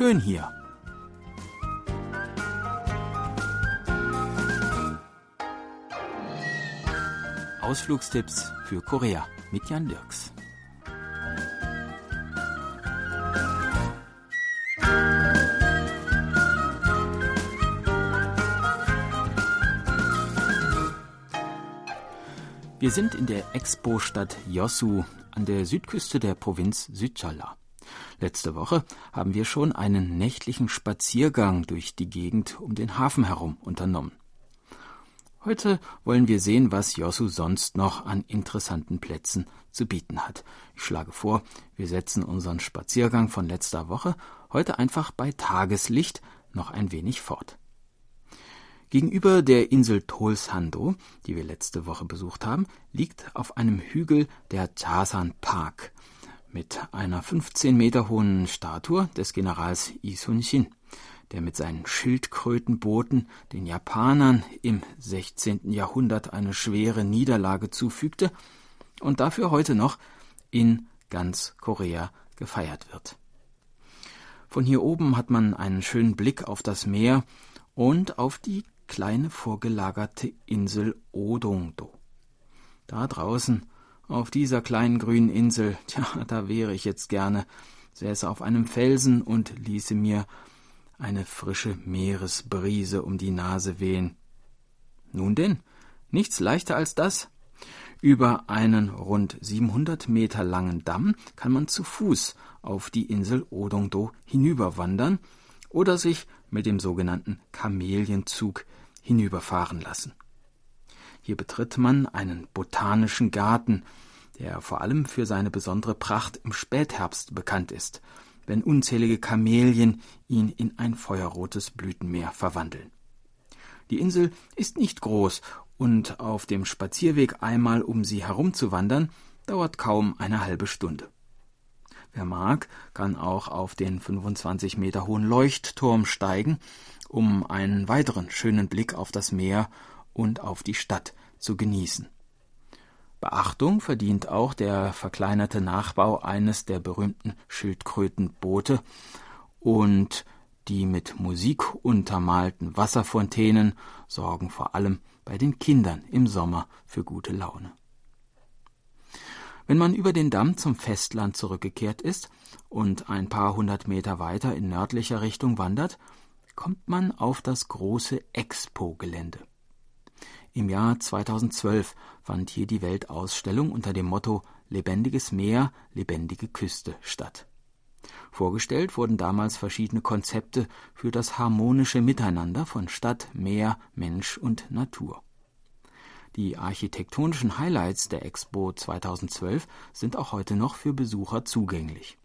schön hier. Ausflugstipps für Korea mit Jan Dirks. Wir sind in der Expo-Stadt Yosu an der Südküste der Provinz Südchala. Letzte Woche haben wir schon einen nächtlichen Spaziergang durch die Gegend um den Hafen herum unternommen. Heute wollen wir sehen, was Yosu sonst noch an interessanten Plätzen zu bieten hat. Ich schlage vor, wir setzen unseren Spaziergang von letzter Woche heute einfach bei Tageslicht noch ein wenig fort. Gegenüber der Insel Tolsando, die wir letzte Woche besucht haben, liegt auf einem Hügel der Chasan Park mit einer 15 Meter hohen Statue des Generals Yi Sun-shin, der mit seinen Schildkrötenbooten den Japanern im 16. Jahrhundert eine schwere Niederlage zufügte und dafür heute noch in ganz Korea gefeiert wird. Von hier oben hat man einen schönen Blick auf das Meer und auf die kleine vorgelagerte Insel Odongdo. Da draußen, auf dieser kleinen grünen Insel, tja, da wäre ich jetzt gerne, säße auf einem Felsen und ließe mir eine frische Meeresbrise um die Nase wehen. Nun denn, nichts leichter als das. Über einen rund 700 Meter langen Damm kann man zu Fuß auf die Insel Odongdo hinüberwandern oder sich mit dem sogenannten Kamelienzug hinüberfahren lassen. Hier betritt man einen botanischen Garten, der vor allem für seine besondere Pracht im Spätherbst bekannt ist, wenn unzählige Kamelien ihn in ein feuerrotes Blütenmeer verwandeln. Die Insel ist nicht groß und auf dem Spazierweg einmal um sie herumzuwandern, dauert kaum eine halbe Stunde. Wer mag, kann auch auf den 25 Meter hohen Leuchtturm steigen um einen weiteren schönen Blick auf das Meer und auf die Stadt zu genießen. Beachtung verdient auch der verkleinerte Nachbau eines der berühmten Schildkrötenboote und die mit Musik untermalten Wasserfontänen sorgen vor allem bei den Kindern im Sommer für gute Laune. Wenn man über den Damm zum Festland zurückgekehrt ist und ein paar hundert Meter weiter in nördlicher Richtung wandert, kommt man auf das große Expo-Gelände. Im Jahr 2012 fand hier die Weltausstellung unter dem Motto Lebendiges Meer, lebendige Küste statt. Vorgestellt wurden damals verschiedene Konzepte für das harmonische Miteinander von Stadt, Meer, Mensch und Natur. Die architektonischen Highlights der Expo 2012 sind auch heute noch für Besucher zugänglich.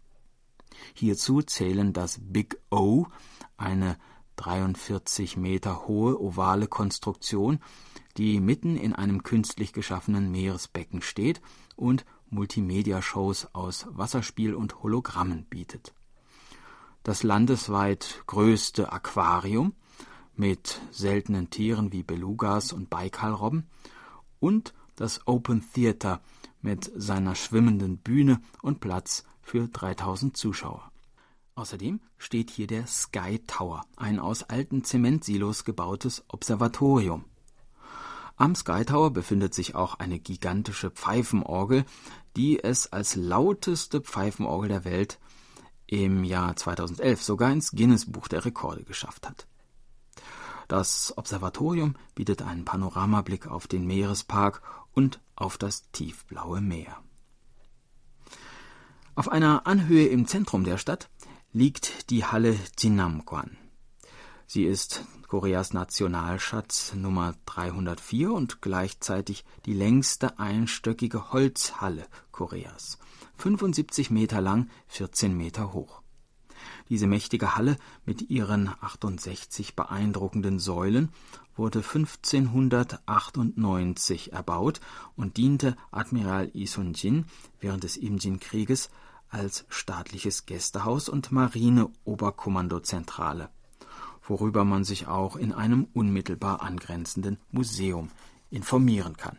Hierzu zählen das Big O, eine 43 Meter hohe ovale Konstruktion, die mitten in einem künstlich geschaffenen Meeresbecken steht und Multimedia-Shows aus Wasserspiel und Hologrammen bietet. Das landesweit größte Aquarium mit seltenen Tieren wie Belugas und Baikalrobben und das Open Theater mit seiner schwimmenden Bühne und Platz für 3000 Zuschauer. Außerdem steht hier der Sky Tower, ein aus alten Zementsilos gebautes Observatorium. Am Sky Tower befindet sich auch eine gigantische Pfeifenorgel, die es als lauteste Pfeifenorgel der Welt im Jahr 2011 sogar ins Guinness Buch der Rekorde geschafft hat. Das Observatorium bietet einen Panoramablick auf den Meerespark und auf das tiefblaue Meer. Auf einer Anhöhe im Zentrum der Stadt liegt die Halle Jinnamguan. Sie ist Koreas Nationalschatz Nummer 304 und gleichzeitig die längste einstöckige Holzhalle Koreas. 75 Meter lang, 14 Meter hoch. Diese mächtige Halle mit ihren 68 beeindruckenden Säulen wurde 1598 erbaut und diente Admiral Isun-jin während des Imjin-Krieges als staatliches Gästehaus und Marineoberkommandozentrale, worüber man sich auch in einem unmittelbar angrenzenden Museum informieren kann.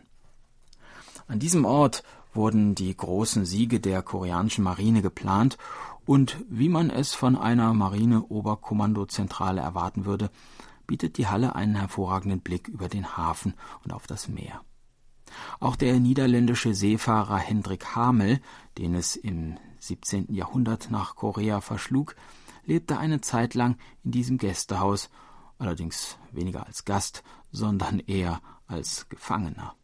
An diesem Ort wurden die großen Siege der koreanischen Marine geplant Und wie man es von einer Marine-Oberkommandozentrale erwarten würde, bietet die Halle einen hervorragenden Blick über den Hafen und auf das Meer. Auch der niederländische Seefahrer Hendrik Hamel, den es im 17. Jahrhundert nach Korea verschlug, lebte eine Zeit lang in diesem Gästehaus, allerdings weniger als Gast, sondern eher als Gefangener.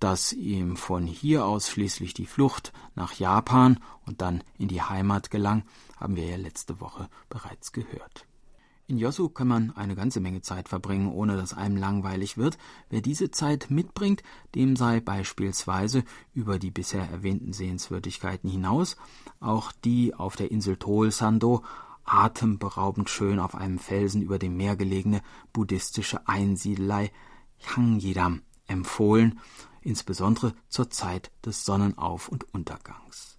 Dass ihm von hier aus schließlich die Flucht nach Japan und dann in die Heimat gelang, haben wir ja letzte Woche bereits gehört. In Yosu kann man eine ganze Menge Zeit verbringen, ohne dass einem langweilig wird. Wer diese Zeit mitbringt, dem sei beispielsweise über die bisher erwähnten Sehenswürdigkeiten hinaus auch die auf der Insel Tolsando atemberaubend schön auf einem Felsen über dem Meer gelegene buddhistische Einsiedelei Changyedam empfohlen, insbesondere zur Zeit des Sonnenauf- und Untergangs.